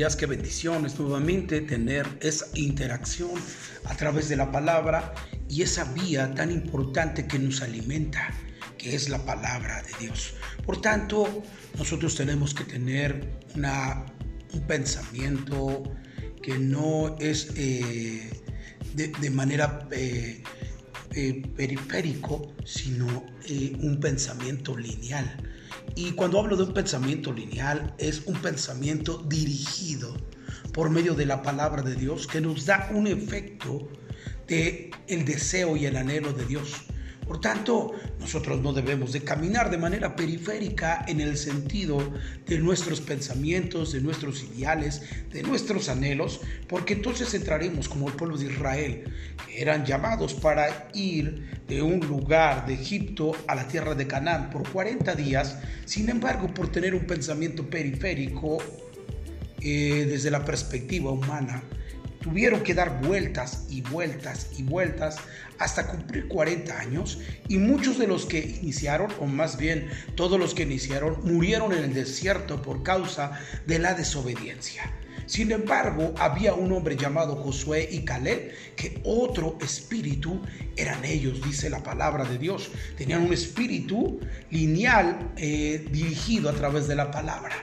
días, qué bendiciones nuevamente tener esa interacción a través de la palabra y esa vía tan importante que nos alimenta, que es la palabra de Dios. Por tanto, nosotros tenemos que tener una, un pensamiento que no es eh, de, manera eh, eh, periférico, sino un pensamiento lineal y cuando hablo de un pensamiento lineal, es un pensamiento dirigido por medio de la palabra de Dios que nos da un efecto de el deseo y el anhelo de Dios. Por tanto, nosotros no debemos de caminar de manera periférica en el sentido de nuestros pensamientos, de nuestros ideales, de nuestros anhelos, porque entonces entraremos como el pueblo de Israel, que eran llamados para ir de un lugar de Egipto a la tierra de Canaán por 40 días, sin embargo, por tener un pensamiento periférico eh, desde la perspectiva humana, tuvieron que dar vueltas y vueltas y vueltas hasta cumplir 40 años y muchos de los que iniciaron, o más bien todos los que iniciaron, murieron en el desierto por causa de la desobediencia. Sin embargo, había un hombre llamado Josué y Caleb, que otro espíritu eran ellos, dice la palabra de Dios. Tenían un espíritu lineal eh, dirigido a través de la palabra.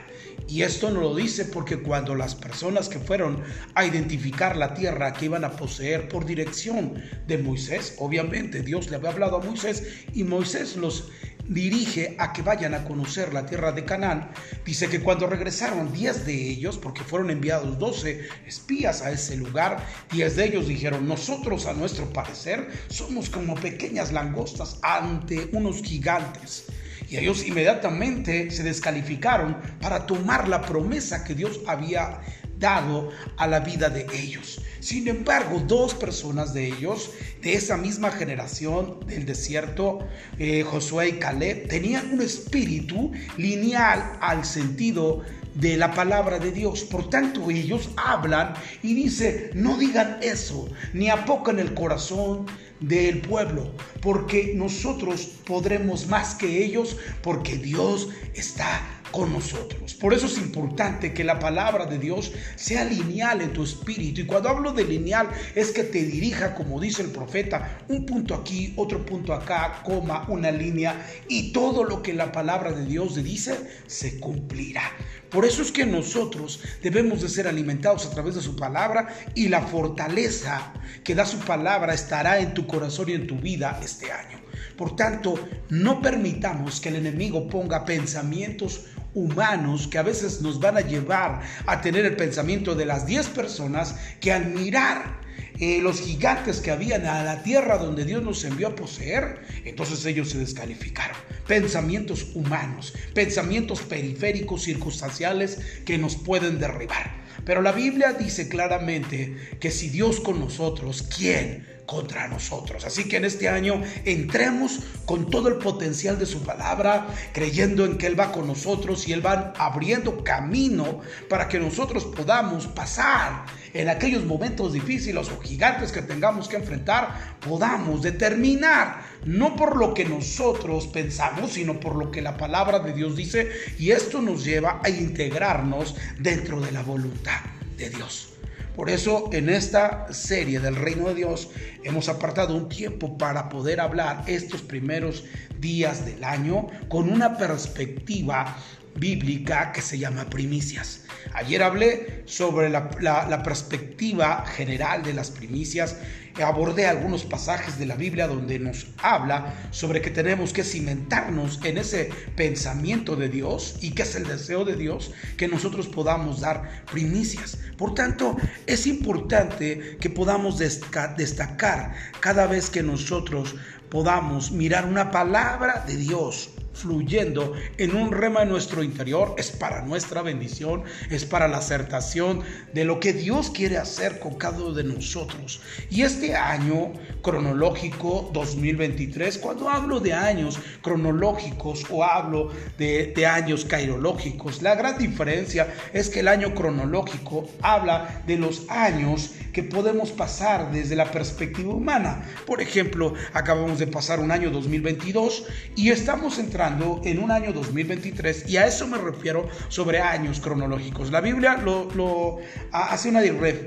Y esto no lo dice porque cuando las personas que fueron a identificar la tierra que iban a poseer por dirección de Moisés, obviamente Dios le había hablado a Moisés y Moisés los dirige a que vayan a conocer la tierra de Canaán, dice que cuando regresaron 10 de ellos, porque fueron enviados 12 espías a ese lugar, 10 de ellos dijeron, nosotros a nuestro parecer somos como pequeñas langostas ante unos gigantes. Y ellos inmediatamente se descalificaron para tomar la promesa que Dios había dado a la vida de ellos. Sin embargo, dos personas de ellos, de esa misma generación del desierto, eh, Josué y Caleb, tenían un espíritu lineal al sentido de la palabra de Dios. Por tanto, ellos hablan y dice, no digan eso, ni apocan el corazón del pueblo, porque nosotros podremos más que ellos, porque Dios está con nosotros. Por eso es importante que la palabra de Dios sea lineal en tu espíritu. Y cuando hablo de lineal es que te dirija, como dice el profeta, un punto aquí, otro punto acá, coma, una línea. Y todo lo que la palabra de Dios dice se cumplirá. Por eso es que nosotros debemos de ser alimentados a través de su palabra y la fortaleza que da su palabra estará en tu corazón y en tu vida este año. Por tanto, no permitamos que el enemigo ponga pensamientos humanos que a veces nos van a llevar a tener el pensamiento de las 10 personas que al mirar eh, los gigantes que habían a la tierra donde Dios nos envió a poseer, entonces ellos se descalificaron. Pensamientos humanos, pensamientos periféricos, circunstanciales que nos pueden derribar. Pero la Biblia dice claramente que si Dios con nosotros, ¿quién? Contra nosotros. Así que en este año entremos con todo el potencial de su palabra, creyendo en que Él va con nosotros y Él va abriendo camino para que nosotros podamos pasar en aquellos momentos difíciles o gigantes que tengamos que enfrentar, podamos determinar, no por lo que nosotros pensamos, sino por lo que la palabra de Dios dice, y esto nos lleva a integrarnos dentro de la voluntad de Dios. Por eso en esta serie del reino de Dios hemos apartado un tiempo para poder hablar estos primeros días del año con una perspectiva bíblica que se llama primicias. Ayer hablé sobre la, perspectiva general de las primicias, abordé algunos pasajes de la Biblia donde nos habla sobre que tenemos que cimentarnos en ese pensamiento de Dios y que es el deseo de Dios que nosotros podamos dar primicias. Por tanto, es importante que podamos destacar cada vez que nosotros podamos mirar una palabra de Dios fluyendo en un rema en nuestro interior es para nuestra bendición, es para la acertación de lo que Dios quiere hacer con cada uno de nosotros. Y este año cronológico 2023, cuando hablo de años cronológicos o hablo de, de años cairológicos, la gran diferencia es que el año cronológico habla de los años que podemos pasar desde la perspectiva humana. Por ejemplo, acabamos de pasar un año 2022 y estamos entre en un año 2023 y a eso me refiero sobre años cronológicos. La Biblia lo, hace una,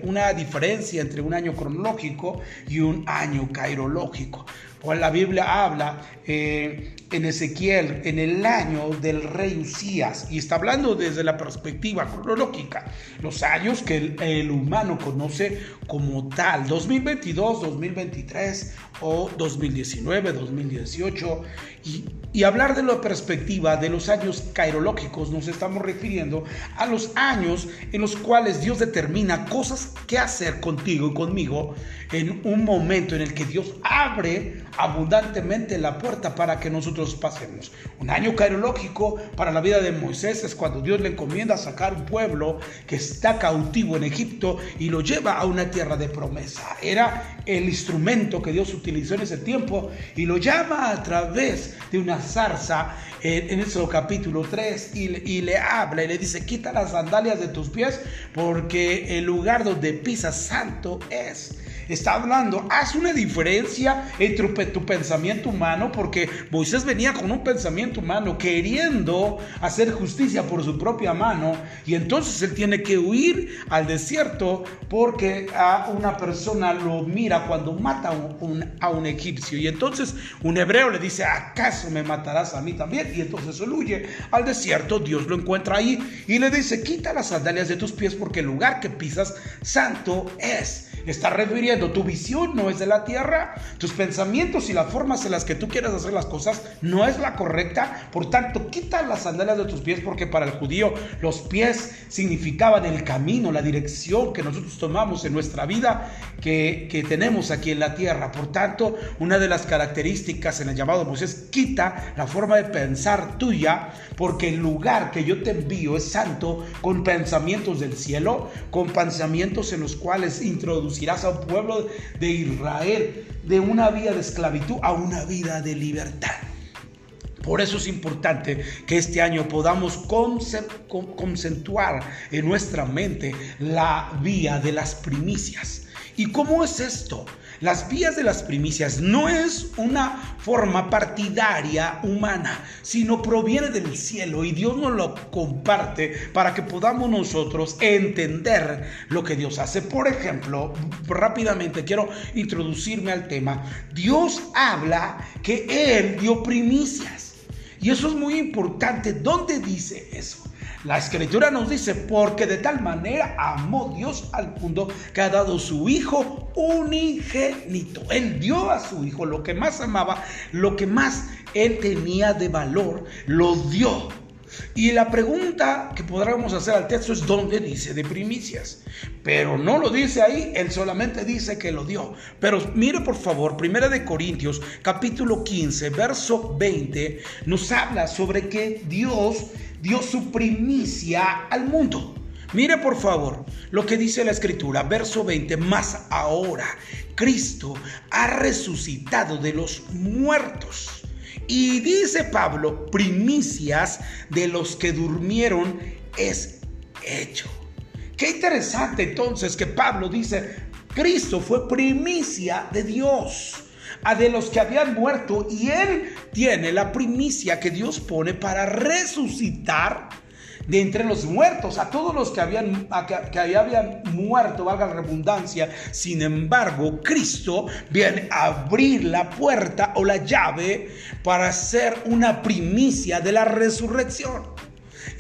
una diferencia entre un año cronológico y un año cairológico. Pues la Biblia habla eh, en Ezequiel, en el año del rey Usías, y está hablando desde la perspectiva cronológica, los años que el, el humano conoce como tal, 2022, 2023 o 2019, 2018, y, y hablar de la perspectiva de los años cairológicos, nos estamos refiriendo a los años en los cuales Dios determina cosas que hacer contigo y conmigo en un momento en el que Dios abre abundantemente la puerta para que nosotros pasemos. Un año cairológico para la vida de Moisés es cuando Dios le encomienda sacar un pueblo que está cautivo en Egipto y lo lleva a una tierra de promesa. Era el instrumento que Dios utilizó en ese tiempo y lo llama a través de una zarza en, ese capítulo 3 y, y le habla y le dice, quita las sandalias de tus pies porque el lugar donde pisas santo es está hablando, haz una diferencia entre tu pensamiento humano, porque Moisés venía con un pensamiento humano queriendo hacer justicia por su propia mano, y entonces él tiene que huir al desierto porque a una persona lo mira cuando mata a un, egipcio, y entonces un hebreo le dice, ¿acaso me matarás a mí también? Y entonces él huye al desierto, Dios lo encuentra ahí y le dice, quita las sandalias de tus pies porque el lugar que pisas santo es. Está refiriendo, tu visión no es de la tierra, tus pensamientos y las formas en las que tú quieres hacer las cosas no es la correcta. Por tanto, quita las sandalias de tus pies porque para el judío los pies significaban el camino, la dirección que nosotros tomamos en nuestra vida que, que tenemos aquí en la tierra. Por tanto, una de las características en el llamado Moisés, quita la forma de pensar tuya porque el lugar que yo te envío es santo con pensamientos del cielo, con pensamientos en los cuales introducimos irás a un pueblo de Israel de una vida de esclavitud a una vida de libertad. Por eso es importante que este año podamos concentuar en nuestra mente la vía de las primicias. ¿Y cómo es esto? Las vías de las primicias no es una forma partidaria humana, sino proviene del cielo y Dios nos lo comparte para que podamos nosotros entender lo que Dios hace. Por ejemplo, rápidamente quiero introducirme al tema. Dios habla que Él dio primicias. Y eso es muy importante. ¿Dónde dice eso? La escritura nos dice, porque de tal manera amó Dios al mundo que ha dado su Hijo unigénito. Él dio a su Hijo lo que más amaba, lo que más él tenía de valor, lo dio. Y la pregunta que podríamos hacer al texto es dónde dice de primicias. Pero no lo dice ahí, él solamente dice que lo dio. Pero mire por favor, Primera de Corintios, capítulo 15, verso 20, nos habla sobre que Dios dio su primicia al mundo. Mire por favor lo que dice la escritura, verso 20, más ahora Cristo ha resucitado de los muertos. Y dice Pablo, primicias de los que durmieron es hecho. Qué interesante entonces que Pablo dice, Cristo fue primicia de Dios a de los que habían muerto y él tiene la primicia que Dios pone para resucitar de entre los muertos, a todos los que habían, que, habían muerto, valga la redundancia. Sin embargo, Cristo viene a abrir la puerta o la llave para hacer una primicia de la resurrección.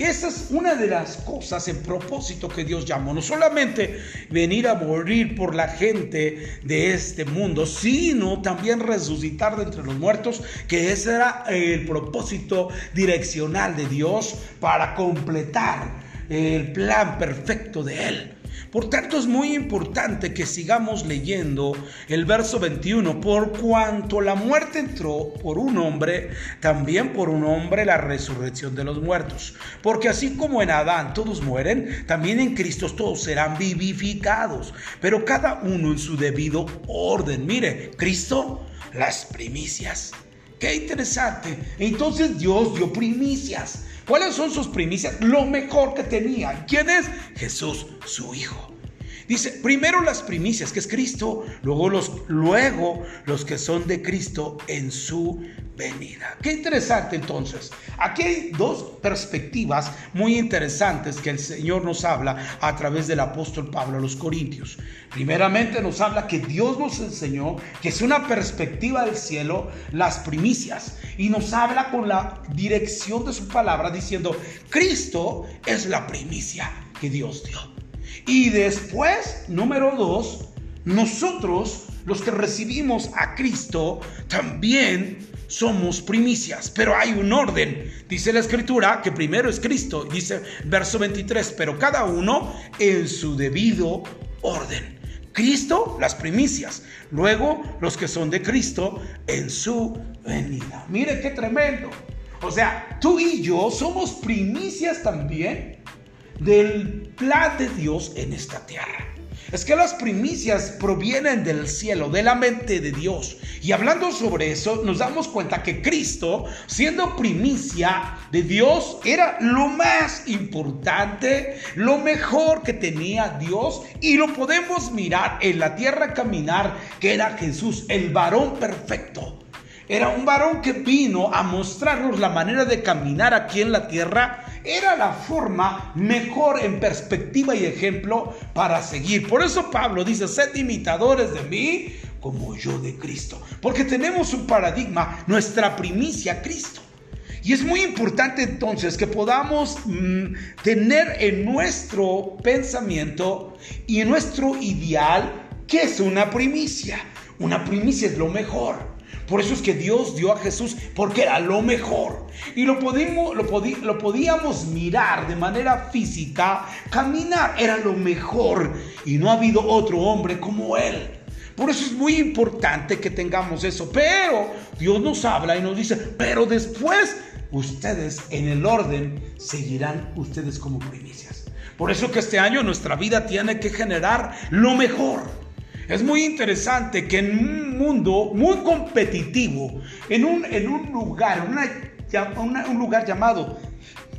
Esa es una de las cosas en propósito que Dios llamó. No solamente venir a morir por la gente de este mundo, sino también resucitar de entre los muertos, que ese era el propósito direccional de Dios para completar el plan perfecto de Él. Por tanto es muy importante que sigamos leyendo el verso 21, por cuanto la muerte entró por un hombre, también por un hombre la resurrección de los muertos. Porque así como en Adán todos mueren, también en Cristo todos serán vivificados, pero cada uno en su debido orden. Mire, Cristo, las primicias. Qué interesante. Entonces Dios dio primicias. ¿Cuáles son sus primicias? Lo mejor que tenía. ¿Quién es? Jesús, su Hijo. Dice, primero las primicias, que es Cristo, luego los, luego los que son de Cristo en su venida. Qué interesante entonces. Aquí hay dos perspectivas muy interesantes que el Señor nos habla a través del apóstol Pablo a los Corintios. Primeramente nos habla que Dios nos enseñó que es una perspectiva del cielo las primicias y nos habla con la dirección de su palabra diciendo, Cristo es la primicia que Dios dio. Y después, número dos, nosotros, los que recibimos a Cristo, también somos primicias, pero hay un orden. Dice la escritura que primero es Cristo, dice verso 23, pero cada uno en su debido orden. Cristo, las primicias. Luego, los que son de Cristo en su venida. Mire qué tremendo. O sea, tú y yo somos primicias también del plan de Dios en esta tierra. Es que las primicias provienen del cielo, de la mente de Dios. Y hablando sobre eso, nos damos cuenta que Cristo, siendo primicia de Dios, era lo más importante, lo mejor que tenía Dios. Y lo podemos mirar en la tierra caminar, que era Jesús, el varón perfecto. Era un varón que vino a mostrarnos la manera de caminar aquí en la tierra era la forma mejor en perspectiva y ejemplo para seguir. Por eso Pablo dice, sed imitadores de mí como yo de Cristo. Porque tenemos un paradigma, nuestra primicia, Cristo. Y es muy importante entonces que podamos mm, tener en nuestro pensamiento y en nuestro ideal que es una primicia. Una primicia es lo mejor. Por eso es que Dios dio a Jesús porque era lo mejor. Y lo, podíamos, mirar de manera física, caminar, era lo mejor. Y no ha habido otro hombre como Él. Por eso es muy importante que tengamos eso. Pero Dios nos habla y nos dice, pero después ustedes en el orden seguirán ustedes como primicias. Por eso que este año nuestra vida tiene que generar lo mejor. Es muy interesante que en un mundo muy competitivo, en un, en un lugar, un lugar llamado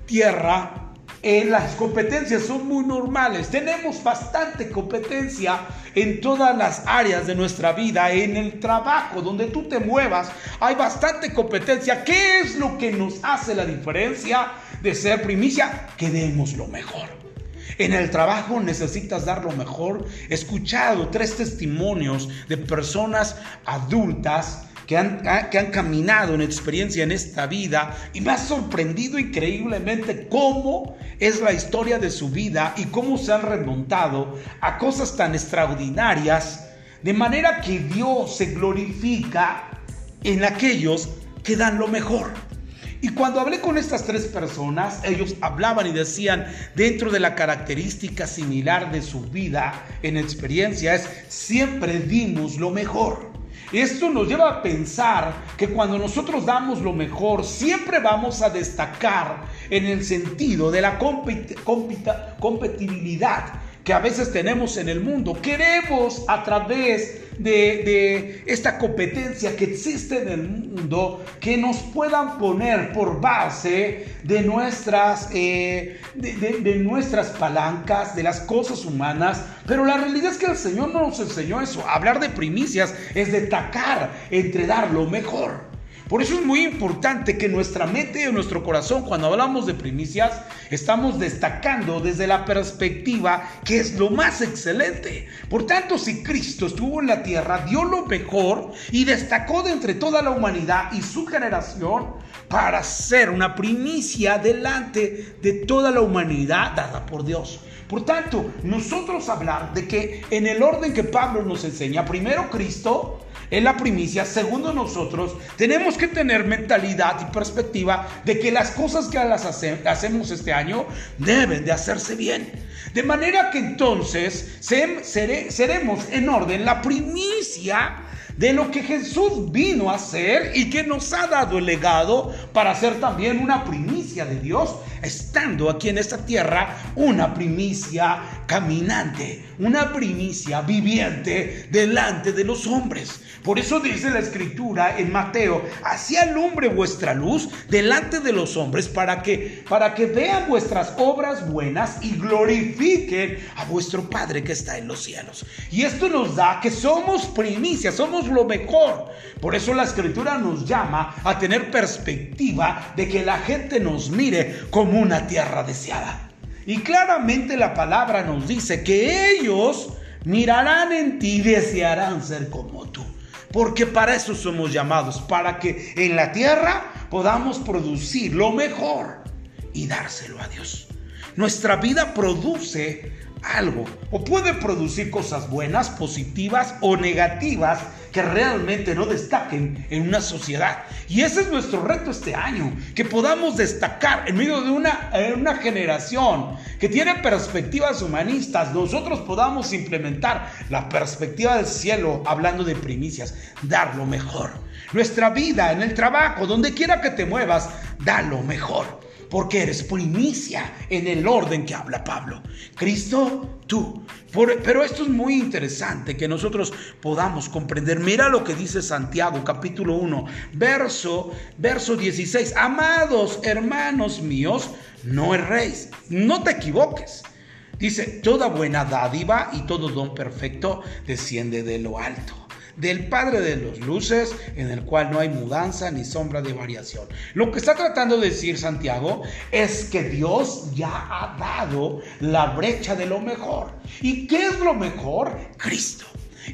tierra, eh, las competencias son muy normales. Tenemos bastante competencia en todas las áreas de nuestra vida, en el trabajo, donde tú te muevas, hay bastante competencia. ¿Qué es lo que nos hace la diferencia de ser primicia? Que demos lo mejor. En el trabajo necesitas dar lo mejor. He escuchado tres testimonios de personas adultas que han, que han, caminado en experiencia en esta vida y me ha sorprendido increíblemente cómo es la historia de su vida y cómo se han remontado a cosas tan extraordinarias, de manera que Dios se glorifica en aquellos que dan lo mejor. Y cuando hablé con estas tres personas, ellos hablaban y decían, dentro de la característica similar de su vida en experiencia es, siempre dimos lo mejor. Esto nos lleva a pensar que cuando nosotros damos lo mejor, siempre vamos a destacar en el sentido de la compatibilidad que a veces tenemos en el mundo. Queremos a través de, esta competencia que existe en el mundo que nos puedan poner por base de nuestras, eh, de, nuestras palancas, de las cosas humanas. Pero la realidad es que el Señor no nos enseñó eso. Hablar de primicias es destacar entre dar lo mejor. Por eso es muy importante que nuestra mente y nuestro corazón, cuando hablamos de primicias, estamos destacando desde la perspectiva que es lo más excelente. Por tanto, si Cristo estuvo en la tierra, dio lo mejor y destacó de entre toda la humanidad y su generación para ser una primicia delante de toda la humanidad dada por Dios. Por tanto, nosotros hablar de que en el orden que Pablo nos enseña, primero Cristo, es la primicia, segundo nosotros, tenemos que tener mentalidad y perspectiva de que las cosas que las hacemos este año deben de hacerse bien. De manera que entonces seremos en orden la primicia de lo que Jesús vino a hacer y que nos ha dado el legado para ser también una primicia primicia de Dios, estando aquí en esta tierra, una primicia caminante, una primicia viviente delante de los hombres. Por eso dice la escritura en Mateo, así alumbre vuestra luz delante de los hombres para que para que vean vuestras obras buenas y glorifiquen a vuestro Padre que está en los cielos. Y esto nos da que somos primicia, somos lo mejor. Por eso la escritura nos llama a tener perspectiva de que la gente nos mire como una tierra deseada. Y claramente la palabra nos dice que ellos mirarán en ti y desearán ser como tú. Porque para eso somos llamados, para que en la tierra podamos producir lo mejor y dárselo a Dios. Nuestra vida produce algo o puede producir cosas buenas, positivas o negativas que realmente no destaquen en una sociedad. Y ese es nuestro reto este año, que podamos destacar en medio de una, una generación que tiene perspectivas humanistas, nosotros podamos implementar la perspectiva del cielo hablando de primicias, dar lo mejor. Nuestra vida, en el trabajo, donde quiera que te muevas, da lo mejor porque eres primicia en el orden que habla Pablo. Cristo, tú. pero esto es muy interesante que nosotros podamos comprender. Mira lo que dice Santiago capítulo 1, verso, verso 16. Amados hermanos míos, no erréis, no te equivoques. Dice, toda buena dádiva y todo don perfecto desciende de lo alto del Padre de los luces, en el cual no hay mudanza ni sombra de variación. Lo que está tratando de decir Santiago es que Dios ya ha dado la brecha de lo mejor. ¿Y qué es lo mejor? Cristo.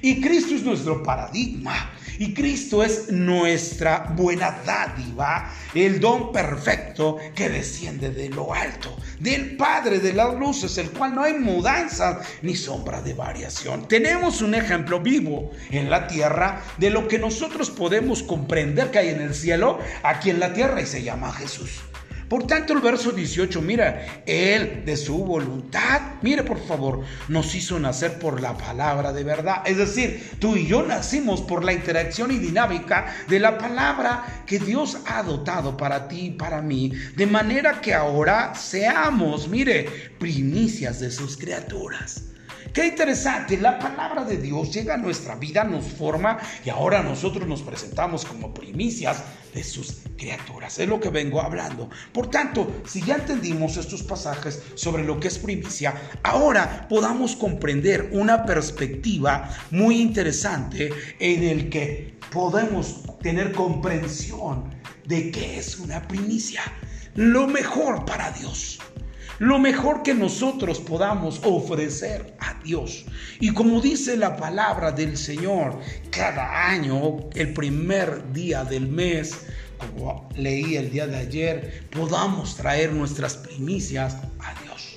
Y Cristo es nuestro paradigma. Y Cristo es nuestra buena dádiva, el don perfecto que desciende de lo alto, del Padre de las luces, el cual no hay mudanza ni sombra de variación. Tenemos un ejemplo vivo en la tierra de lo que nosotros podemos comprender que hay en el cielo, aquí en la tierra, y se llama Jesús. Por tanto, el verso 18, mira, Él de su voluntad, mire por favor, nos hizo nacer por la palabra de verdad. Es decir, tú y yo nacimos por la interacción y dinámica de la palabra que Dios ha dotado para ti y para mí, de manera que ahora seamos, mire, primicias de sus criaturas. Qué interesante, la palabra de Dios llega a nuestra vida, nos forma y ahora nosotros nos presentamos como primicias de sus criaturas. Es lo que vengo hablando. Por tanto, si ya entendimos estos pasajes sobre lo que es primicia, ahora podamos comprender una perspectiva muy interesante en el que podemos tener comprensión de qué es una primicia. Lo mejor para Dios lo mejor que nosotros podamos ofrecer a Dios. Y como dice la palabra del Señor, cada año, el primer día del mes, como leí el día de ayer, podamos traer nuestras primicias a Dios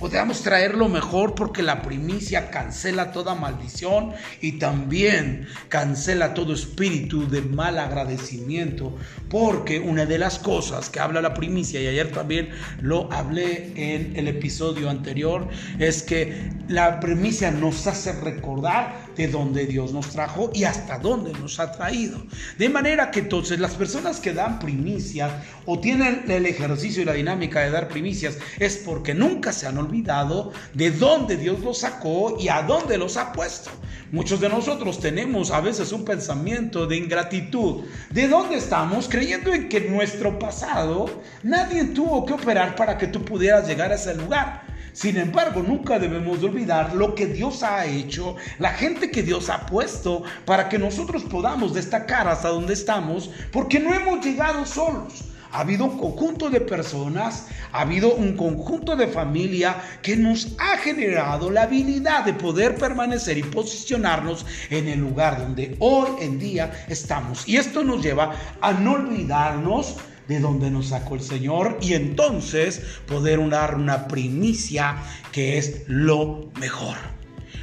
podamos traer lo mejor porque la primicia cancela toda maldición y también cancela todo espíritu de mal agradecimiento porque una de las cosas que habla la primicia y ayer también lo hablé en el episodio anterior es que la primicia nos hace recordar de dónde Dios nos trajo y hasta dónde nos ha traído. De manera que entonces las personas que dan primicias o tienen el ejercicio y la dinámica de dar primicias es porque nunca se han olvidado de dónde Dios los sacó y a dónde los ha puesto. Muchos de nosotros tenemos a veces un pensamiento de ingratitud. ¿De dónde estamos? Creyendo en que nuestro pasado nadie tuvo que operar para que tú pudieras llegar a ese lugar. Sin embargo, nunca debemos de olvidar lo que Dios ha hecho, la gente que Dios ha puesto para que nosotros podamos destacar hasta donde estamos, porque no hemos llegado solos ha habido un conjunto de personas, ha habido un conjunto de familia que nos ha generado la habilidad de poder permanecer y posicionarnos en el lugar donde hoy en día estamos. Y esto nos lleva a no olvidarnos de donde nos sacó el Señor y entonces poder dar una primicia que es lo mejor,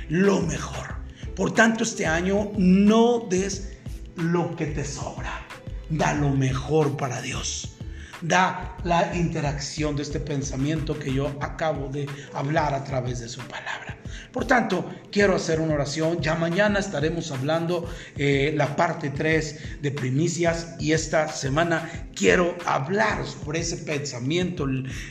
lo mejor. Por tanto, este año no des lo que te sobra, da lo mejor para Dios da la interacción de este pensamiento que yo acabo de hablar a través de su palabra. Por tanto, quiero hacer una oración. Ya mañana estaremos hablando eh, la parte 3 de primicias y esta semana quiero hablar sobre ese pensamiento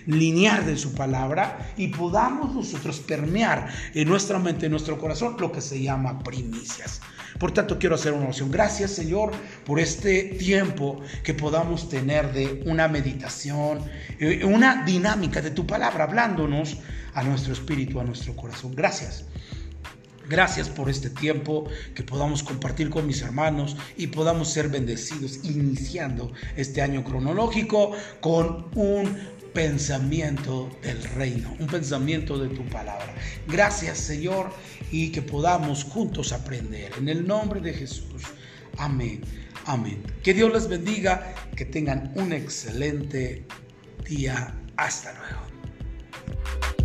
lineal de su palabra y podamos nosotros permear en nuestra mente, en nuestro corazón, lo que se llama primicias. Por tanto, quiero hacer una oración. Gracias, Señor, por este tiempo que podamos tener de una meditación, eh, una dinámica de tu palabra, hablándonos a nuestro espíritu, a nuestro corazón. Gracias. Gracias por este tiempo que podamos compartir con mis hermanos y podamos ser bendecidos iniciando este año cronológico con un pensamiento del reino, un pensamiento de tu palabra. Gracias Señor y que podamos juntos aprender. En el nombre de Jesús. Amén. Amén. Que Dios les bendiga, que tengan un excelente día. Hasta luego.